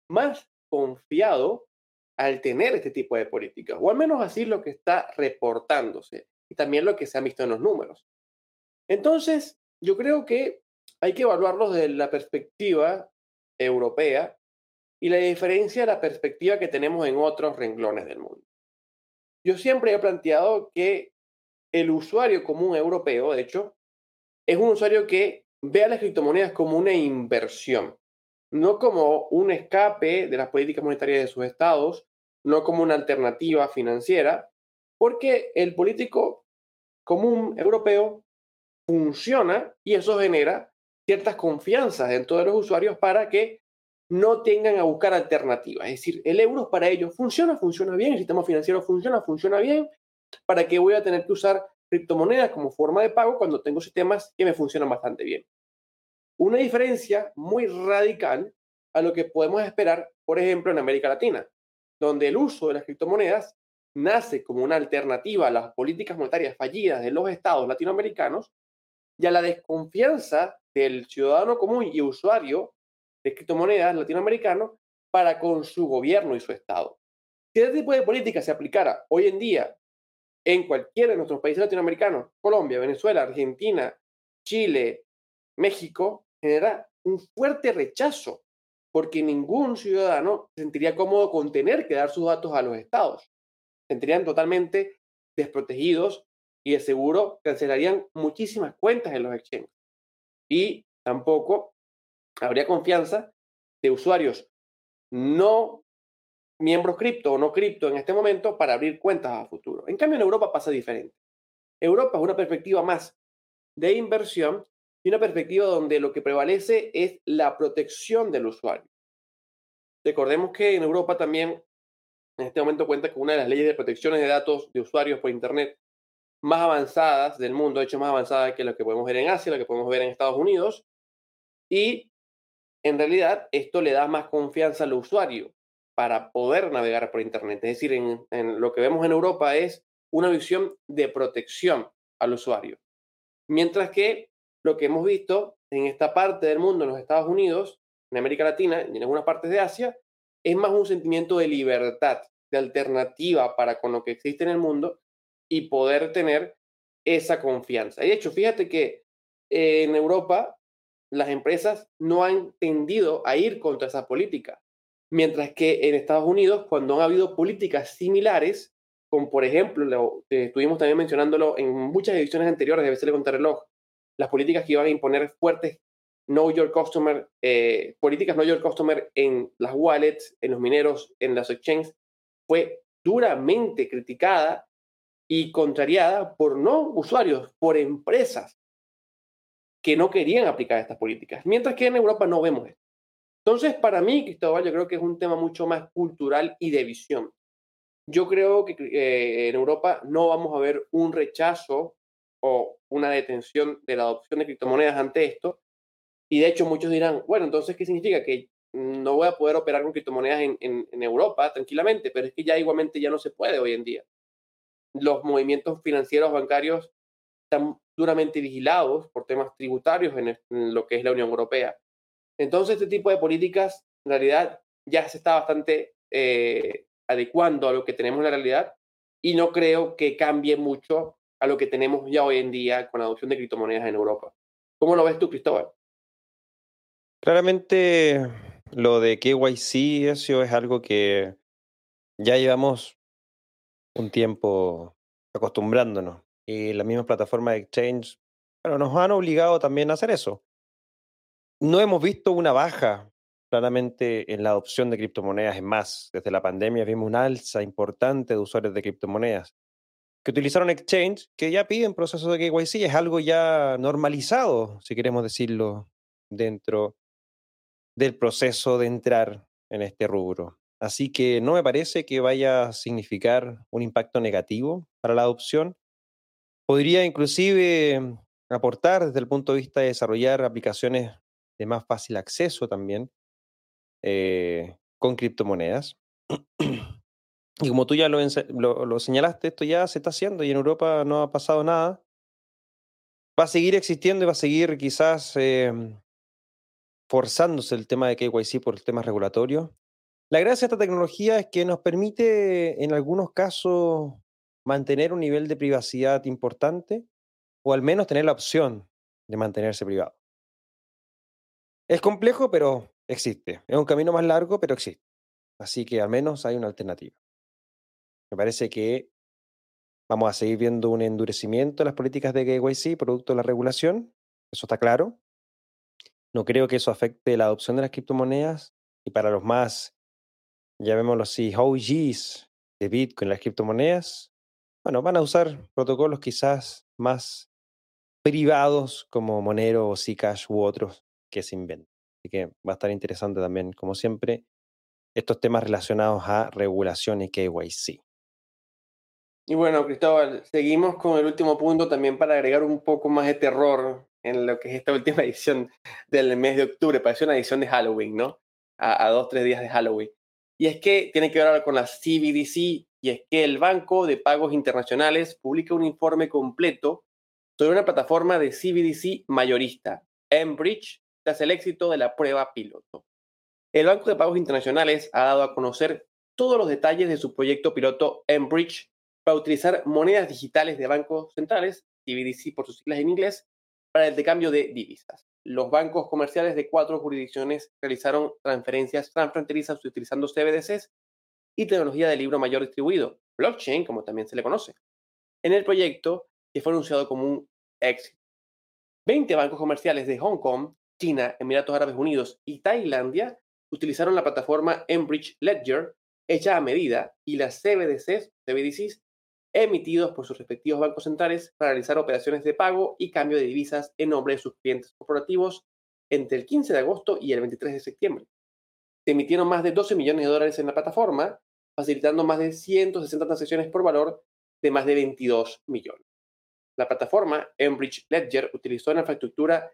más confiado al tener este tipo de políticas, o al menos así lo que está reportándose y también lo que se ha visto en los números. Entonces, yo creo que hay que evaluarlos desde la perspectiva europea y la diferencia de la perspectiva que tenemos en otros renglones del mundo. Yo siempre he planteado que el usuario común europeo, de hecho, es un usuario que ve a las criptomonedas como una inversión, no como un escape de las políticas monetarias de sus estados, no como una alternativa financiera, porque el político común europeo funciona y eso genera ciertas confianzas dentro de los usuarios para que no tengan a buscar alternativas. Es decir, el euro para ellos funciona, funciona bien, el sistema financiero funciona, funciona bien. ¿Para qué voy a tener que usar criptomonedas como forma de pago cuando tengo sistemas que me funcionan bastante bien? Una diferencia muy radical a lo que podemos esperar, por ejemplo, en América Latina, donde el uso de las criptomonedas nace como una alternativa a las políticas monetarias fallidas de los estados latinoamericanos y a la desconfianza del ciudadano común y usuario de criptomonedas latinoamericano para con su gobierno y su Estado. Si este tipo de política se aplicara hoy en día en cualquiera de nuestros países latinoamericanos, Colombia, Venezuela, Argentina, Chile, México genera un fuerte rechazo porque ningún ciudadano se sentiría cómodo con tener que dar sus datos a los estados. Se sentirían totalmente desprotegidos y de seguro cancelarían muchísimas cuentas en los exchanges. Y tampoco habría confianza de usuarios no miembros cripto o no cripto en este momento para abrir cuentas a futuro. En cambio, en Europa pasa diferente. Europa es una perspectiva más de inversión y una perspectiva donde lo que prevalece es la protección del usuario. Recordemos que en Europa también en este momento cuenta con una de las leyes de protecciones de datos de usuarios por Internet más avanzadas del mundo, de hecho más avanzada que lo que podemos ver en Asia, lo que podemos ver en Estados Unidos. Y en realidad esto le da más confianza al usuario para poder navegar por Internet. Es decir, en, lo que vemos en Europa es una visión de protección al usuario. Mientras que lo que hemos visto en esta parte del mundo, en los Estados Unidos, en América Latina y en algunas partes de Asia, es más un sentimiento de libertad, de alternativa para con lo que existe en el mundo y poder tener esa confianza. Y de hecho, fíjate que en Europa las empresas no han tendido a ir contra esa política. Mientras que en Estados Unidos, cuando han habido políticas similares, como por ejemplo, lo, eh, estuvimos también mencionándolo en muchas ediciones anteriores de BCL contra reloj, las políticas que iban a imponer fuertes Know Your Customer, eh, políticas Know Your Customer en las wallets, en los mineros, en las exchanges, fue duramente criticada y contrariada por no usuarios, por empresas que no querían aplicar estas políticas. Mientras que en Europa no vemos esto. Entonces, para mí, Cristóbal, yo creo que es un tema mucho más cultural y de visión. Yo creo que eh, en Europa no vamos a ver un rechazo o una detención de la adopción de criptomonedas ante esto. Y de hecho, muchos dirán, bueno, entonces, ¿qué significa? Que no voy a poder operar con criptomonedas en, Europa tranquilamente, pero es que ya igualmente ya no se puede hoy en día. Los movimientos financieros bancarios están duramente vigilados por temas tributarios en, lo que es la Unión Europea. Entonces, este tipo de políticas, en realidad, ya se está bastante eh, adecuando a lo que tenemos en la realidad y no creo que cambie mucho a lo que tenemos ya hoy en día con la adopción de criptomonedas en Europa. ¿Cómo lo ves tú, Cristóbal? Claramente, lo de KYC, eso es algo que ya llevamos un tiempo acostumbrándonos y las mismas plataformas de exchange, bueno, nos han obligado también a hacer eso. No hemos visto una baja claramente en la adopción de criptomonedas. Es más, desde la pandemia vimos una alza importante de usuarios de criptomonedas que utilizaron exchange, que ya piden procesos de KYC. Es algo ya normalizado, si queremos decirlo, dentro del proceso de entrar en este rubro. Así que no me parece que vaya a significar un impacto negativo para la adopción. Podría inclusive aportar desde el punto de vista de desarrollar aplicaciones de más fácil acceso también eh, con criptomonedas. Y como tú ya lo, señalaste, esto ya se está haciendo y en Europa no ha pasado nada. Va a seguir existiendo y va a seguir quizás em, forzándose el tema de KYC por el tema regulatorio. La gracia de esta tecnología es que nos permite en algunos casos mantener un nivel de privacidad importante o al menos tener la opción de mantenerse privado. Es complejo, pero existe. Es un camino más largo, pero existe. Así que al menos hay una alternativa. Me parece que vamos a seguir viendo un endurecimiento de las políticas de KYC producto de la regulación. Eso está claro. No creo que eso afecte la adopción de las criptomonedas. Y para los más, llamémoslo así, OGs de Bitcoin, las criptomonedas, bueno, van a usar protocolos quizás más privados como Monero o Zcash u otros que se inventen. Así que va a estar interesante también, como siempre, estos temas relacionados a regulación y KYC. Y bueno, Cristóbal, seguimos con el último punto también para agregar un poco más de terror en lo que es esta última edición del mes de octubre. Parece una edición de Halloween, ¿no? A, a dos, tres días de Halloween. Y es que tiene que ver ahora con la CBDC y es que el Banco de Pagos Internacionales publica un informe completo sobre una plataforma de CBDC mayorista, Enbridge, tras el éxito de la prueba piloto. El Banco de Pagos Internacionales ha dado a conocer todos los detalles de su proyecto piloto Enbridge para utilizar monedas digitales de bancos centrales, CBDC por sus siglas en inglés, para el intercambio de divisas. los bancos comerciales de cuatro jurisdicciones realizaron transferencias transfronterizas utilizando CBDCs y tecnología de libro mayor distribuido, blockchain, como también se le conoce, en el proyecto que fue anunciado como un éxito. 20 bancos comerciales de Hong Kong, China, Emiratos Árabes Unidos y Tailandia utilizaron la plataforma Enbridge Ledger hecha a medida y las CBDCs, CBDCs emitidos por sus respectivos bancos centrales para realizar operaciones de pago y cambio de divisas en nombre de sus clientes corporativos entre el 15 de agosto y el 23 de septiembre. Se emitieron más de 12 millones de dólares en la plataforma, facilitando más de 160 transacciones por valor de más de 22 millones. La plataforma Enbridge Ledger utilizó la infraestructura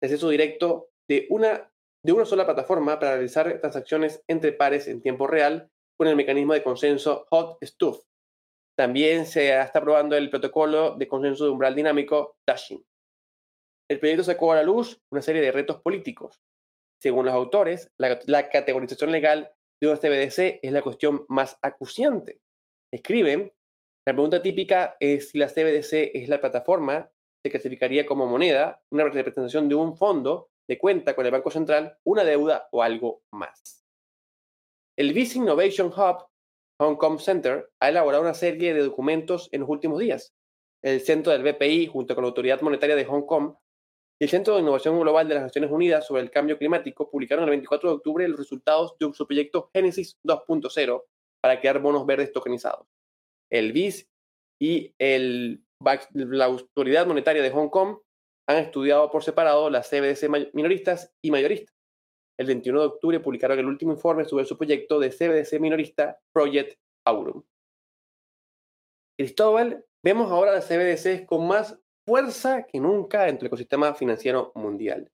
de acceso directo de una, de una sola plataforma para realizar transacciones entre pares en tiempo real con el mecanismo de consenso Hot Stuff, también se está probando el protocolo de consenso de umbral dinámico Dashing. El proyecto sacó a la luz una serie de retos políticos. Según los autores, la, categorización legal de un CBDC es la cuestión más acuciante. Escriben, la pregunta típica es si la CBDC es la plataforma, se clasificaría como moneda, una representación de un fondo de cuenta con el Banco Central, una deuda o algo más. El Visa Innovation Hub Hong Kong Center ha elaborado una serie de documentos en los últimos días. El centro del BPI, junto con la Autoridad Monetaria de Hong Kong, y el Centro de Innovación Global de las Naciones Unidas sobre el Cambio Climático publicaron el 24 de octubre los resultados de su proyecto Genesis 2.0 para crear bonos verdes tokenizados. El BIS y la Autoridad Monetaria de Hong Kong han estudiado por separado las CBDC minoristas y mayoristas el 21 de octubre publicaron el último informe sobre su proyecto de CBDC minorista Project Aurum. Cristóbal, vemos ahora las CBDCs con más fuerza que nunca dentro del ecosistema financiero mundial.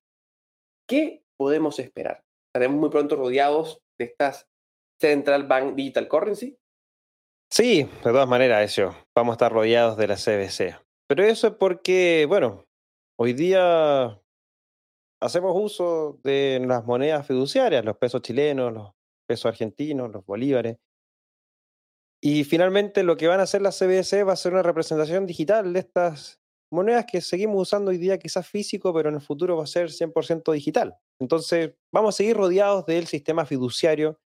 ¿Qué podemos esperar? ¿Estaremos muy pronto rodeados de estas Central Bank Digital Currency? Sí, de todas maneras, eso. Vamos a estar rodeados de la CBC. Pero eso es porque, bueno, hoy día hacemos uso de las monedas fiduciarias, los pesos chilenos, los pesos argentinos, los bolívares. Y finalmente lo que van a hacer las CBDC va a ser una representación digital de estas monedas que seguimos usando hoy día quizás físico, pero en el futuro va a ser 100% digital. Entonces vamos a seguir rodeados del sistema fiduciario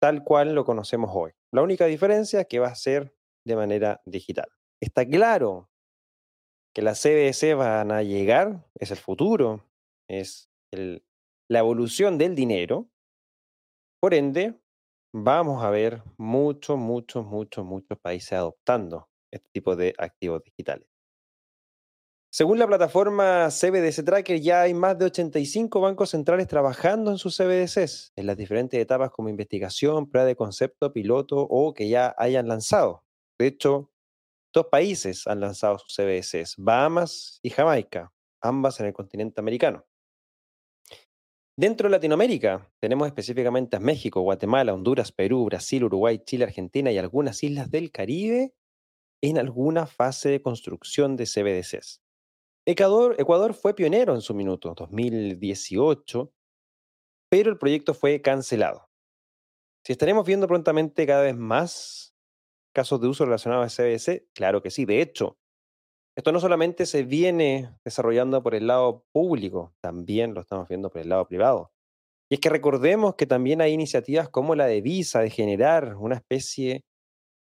tal cual lo conocemos hoy. La única diferencia es que va a ser de manera digital. Está claro que las CBDC van a llegar, es el futuro, es la evolución del dinero. Por ende, vamos a ver muchos, muchos, muchos, muchos países adoptando este tipo de activos digitales. Según la plataforma CBDC Tracker, ya hay más de 85 bancos centrales trabajando en sus CBDCs, en las diferentes etapas como investigación, prueba de concepto, piloto o que ya hayan lanzado. De hecho, dos países han lanzado sus CBDCs, Bahamas y Jamaica, ambas en el continente americano. Dentro de Latinoamérica tenemos específicamente a México, Guatemala, Honduras, Perú, Brasil, Uruguay, Chile, Argentina y algunas islas del Caribe en alguna fase de construcción de CBDCs. Ecuador, Ecuador fue pionero en su minuto, 2018, pero el proyecto fue cancelado. Si estaremos viendo prontamente cada vez más casos de uso relacionados a CBDC, claro que sí. De hecho, esto no solamente se viene desarrollando por el lado público, también lo estamos viendo por el lado privado. Y es que recordemos que también hay iniciativas como la de Visa de generar una especie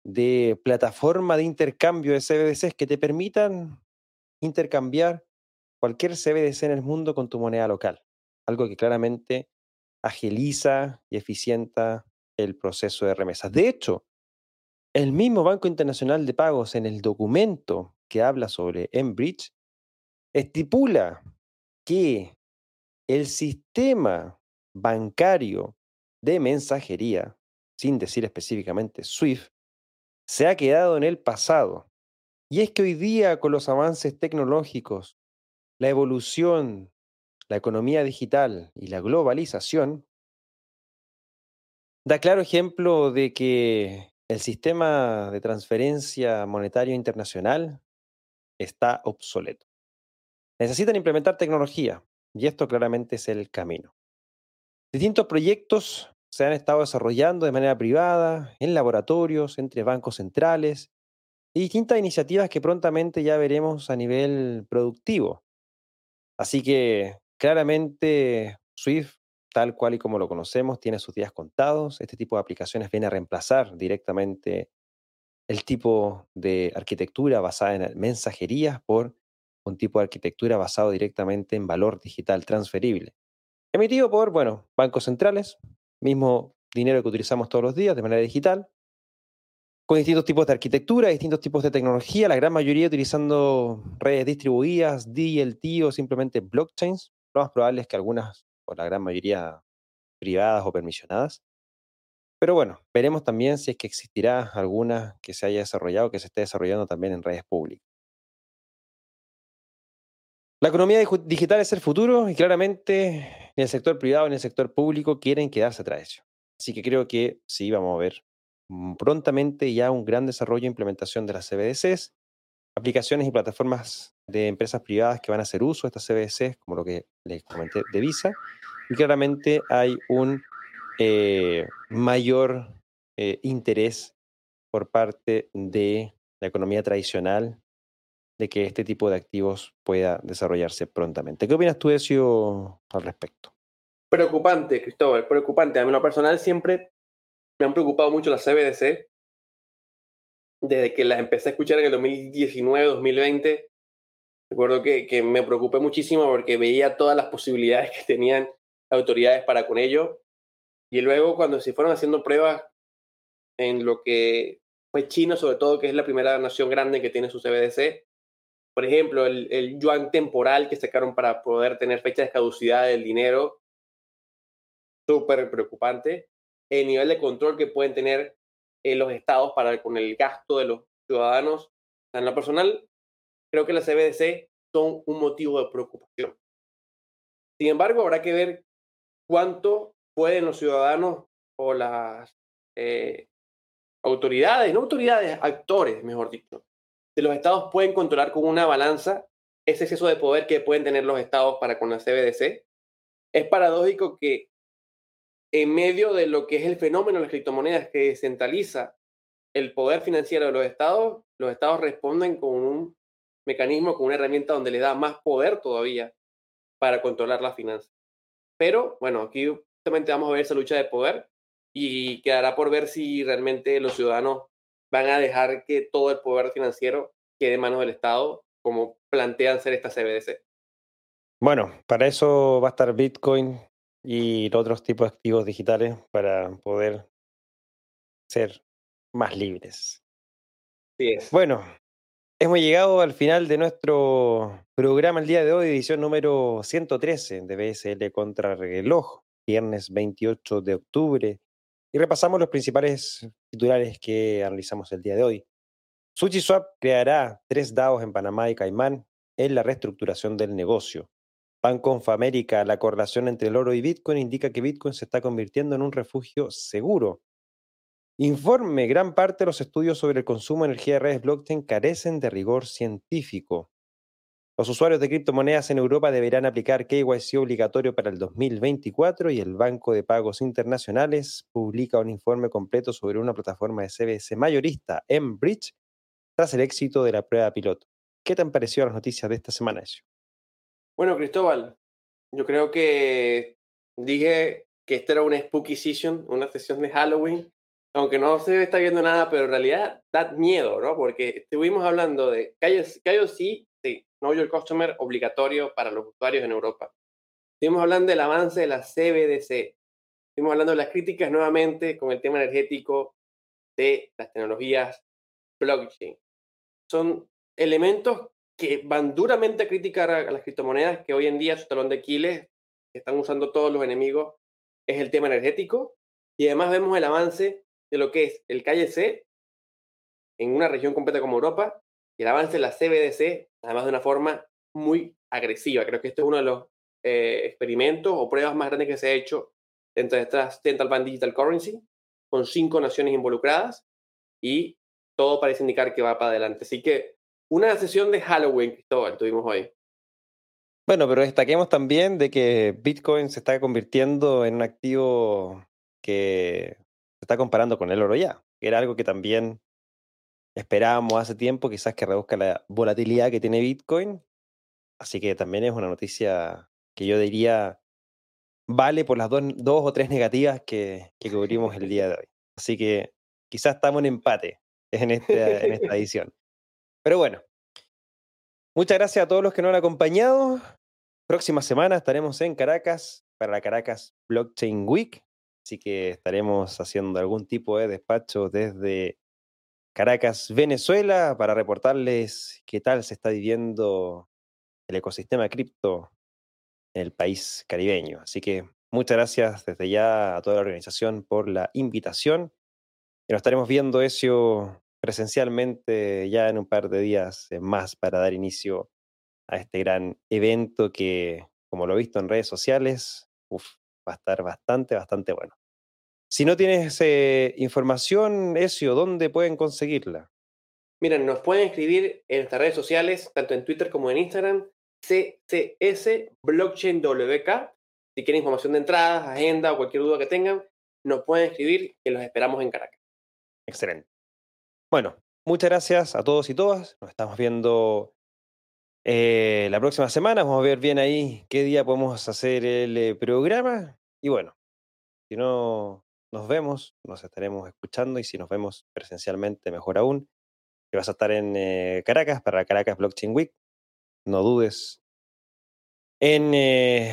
de plataforma de intercambio de CBDCs que te permitan intercambiar cualquier CBDC en el mundo con tu moneda local. Algo que claramente agiliza y eficienta el proceso de remesas. De hecho, el mismo Banco Internacional de Pagos en el documento que habla sobre Enbridge, estipula que el sistema bancario de mensajería, sin decir específicamente SWIFT, se ha quedado en el pasado. Y es que hoy día, con los avances tecnológicos, la evolución, la economía digital y la globalización, da claro ejemplo de que el sistema de transferencia monetaria internacional está obsoleto. Necesitan implementar tecnología y esto claramente es el camino. Distintos proyectos se han estado desarrollando de manera privada, en laboratorios, entre bancos centrales y distintas iniciativas que prontamente ya veremos a nivel productivo. Así que claramente Swift, tal cual y como lo conocemos, tiene sus días contados. Este tipo de aplicaciones viene a reemplazar directamente el tipo de arquitectura basada en mensajerías por un tipo de arquitectura basado directamente en valor digital transferible. Emitido por, bueno, bancos centrales, mismo dinero que utilizamos todos los días de manera digital, con distintos tipos de arquitectura, distintos tipos de tecnología, la gran mayoría utilizando redes distribuidas, DLT o simplemente blockchains. Lo más probable es que algunas, o la gran mayoría, privadas o permisionadas. Pero bueno, veremos también si es que existirá alguna que se haya desarrollado, que se esté desarrollando también en redes públicas. La economía digital es el futuro y claramente ni el sector privado ni el sector público quieren quedarse atrás. Así que creo que sí vamos a ver prontamente ya un gran desarrollo e implementación de las CBDCs, aplicaciones y plataformas de empresas privadas que van a hacer uso de estas CBDCs, como lo que les comenté de Visa, y claramente hay un eh, mayor eh, interés por parte de la economía tradicional de que este tipo de activos pueda desarrollarse prontamente. ¿Qué opinas tú, Ezio, al respecto? Preocupante, Cristóbal, preocupante. A mí lo personal siempre me han preocupado mucho las CBDC. Desde que las empecé a escuchar en el 2019, 2020, recuerdo que, que me preocupé muchísimo porque veía todas las posibilidades que tenían autoridades para con ello. Y luego cuando se fueron haciendo pruebas en lo que fue China, sobre todo, que es la primera nación grande que tiene su CBDC, por ejemplo, el, yuan temporal que sacaron para poder tener fecha de caducidad del dinero, súper preocupante el nivel de control que pueden tener eh, los estados para con el gasto de los ciudadanos. En lo personal, creo que las CBDC son un motivo de preocupación. Sin embargo, habrá que ver cuánto pueden los ciudadanos o las eh, autoridades, no autoridades, actores, mejor dicho, de los estados pueden controlar con una balanza ese exceso de poder que pueden tener los estados para con la CBDC. Es paradójico que en medio de lo que es el fenómeno de las criptomonedas que descentraliza el poder financiero de los estados, los estados responden con un mecanismo, con una herramienta donde le da más poder todavía para controlar las finanzas. Pero bueno, aquí justamente vamos a ver esa lucha de poder y quedará por ver si realmente los ciudadanos van a dejar que todo el poder financiero quede en manos del Estado, como plantean ser estas CBDC. Bueno, para eso va a estar Bitcoin y otros tipos de activos digitales para poder ser más libres. Sí es. Bueno, hemos llegado al final de nuestro programa el día de hoy, edición número 113 de BSL contra reloj, viernes 28 de octubre, y repasamos los principales titulares que analizamos el día de hoy. SushiSwap creará tres DAOs en Panamá y Caimán en la reestructuración del negocio. Banco América, la correlación entre el oro y Bitcoin indica que Bitcoin se está convirtiendo en un refugio seguro. Informe, gran parte de los estudios sobre el consumo de energía de redes blockchain carecen de rigor científico. Los usuarios de criptomonedas en Europa deberán aplicar KYC obligatorio para el 2024 y el Banco de Pagos Internacionales publica un informe completo sobre una plataforma de CBS mayorista, Bridge, tras el éxito de la prueba piloto. ¿Qué te han parecido las noticias de esta semana, Ezio? Bueno, Cristóbal, yo creo que dije que esta era una spooky season, una sesión de Halloween, aunque no se está viendo nada, pero en realidad da miedo, ¿no? Porque estuvimos hablando de KYC, sí, Know Your Customer obligatorio para los usuarios en Europa. Estuvimos hablando del avance de la CBDC. Estuvimos hablando de las críticas nuevamente con el tema energético de las tecnologías blockchain. Son elementos que van duramente a criticar a, las criptomonedas, que hoy en día su talón de Aquiles, que están usando todos los enemigos, es el tema energético. Y además vemos el avance de lo que es el KYC en una región completa como Europa y el avance de la CBDC, además de una forma muy agresiva. Creo que este es uno de los eh, experimentos o pruebas más grandes que se ha hecho dentro de estas Central Bank Digital Currency, con cinco naciones involucradas y todo parece indicar que va para adelante. Así que una sesión de Halloween, Cristóbal, tuvimos hoy. Bueno, pero destaquemos también de que Bitcoin se está convirtiendo en un activo que se está comparando con el oro ya, que era algo que también esperábamos hace tiempo, quizás que reduzca la volatilidad que tiene Bitcoin. Así que también es una noticia que yo diría vale por las dos, o tres negativas que, que, cubrimos el día de hoy. Así que quizás estamos en empate en esta, en esta edición. Pero bueno, muchas gracias a todos los que nos han acompañado. Próxima semana estaremos en Caracas para la Caracas Blockchain Week. Así que estaremos haciendo algún tipo de despacho desde Caracas, Venezuela, para reportarles qué tal se está viviendo el ecosistema cripto en el país caribeño. Así que muchas gracias desde ya a toda la organización por la invitación. Y nos estaremos viendo eso presencialmente ya en un par de días más para dar inicio a este gran evento que, como lo he visto en redes sociales, va a estar bastante, bastante bueno. Si no tienes eh, información, Ezio, ¿dónde pueden conseguirla? Miren, nos pueden escribir en nuestras redes sociales, tanto en Twitter como en Instagram, CCS Blockchain WK. Si quieren información de entradas, agenda o cualquier duda que tengan, nos pueden escribir que los esperamos en Caracas. Excelente. Bueno, muchas gracias a todos y todas. Nos estamos viendo eh, la próxima semana. Vamos a ver bien ahí qué día podemos hacer el eh, programa. Y bueno, si no nos vemos, nos estaremos escuchando y si nos vemos presencialmente, mejor aún. Que vas a estar en eh, Caracas para Caracas Blockchain Week. No dudes en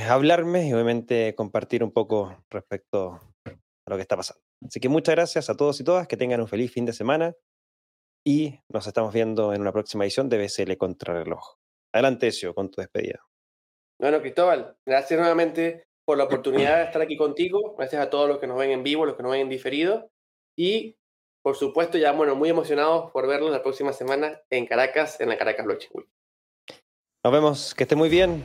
hablarme y obviamente compartir un poco respecto a lo que está pasando. Así que muchas gracias a todos y todas, que tengan un feliz fin de semana y nos estamos viendo en una próxima edición de BSL Contrarreloj. Adelante, Ezio, con tu despedida. Bueno, Cristóbal, gracias nuevamente por la oportunidad de estar aquí contigo. Gracias a todos los que nos ven en vivo, los que nos ven en diferido. Y, por supuesto, ya, bueno, muy emocionados por verlos la próxima semana en Caracas, en la Caracas Blockchain Week. Nos vemos, que esté muy bien.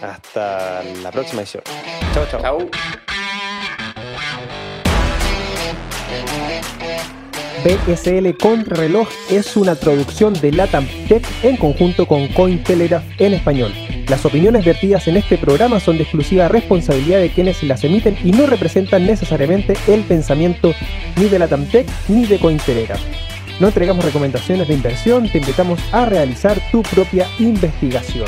Hasta la próxima edición. Chao, chao. Chao. BSL Contrarreloj es una traducción de Latam Tech en conjunto con Cointelegraph en español. Las opiniones vertidas en este programa son de exclusiva responsabilidad de quienes las emiten y no representan necesariamente el pensamiento ni de Latam Tech ni de Cointelegraph. No entregamos recomendaciones de inversión, te invitamos a realizar tu propia investigación.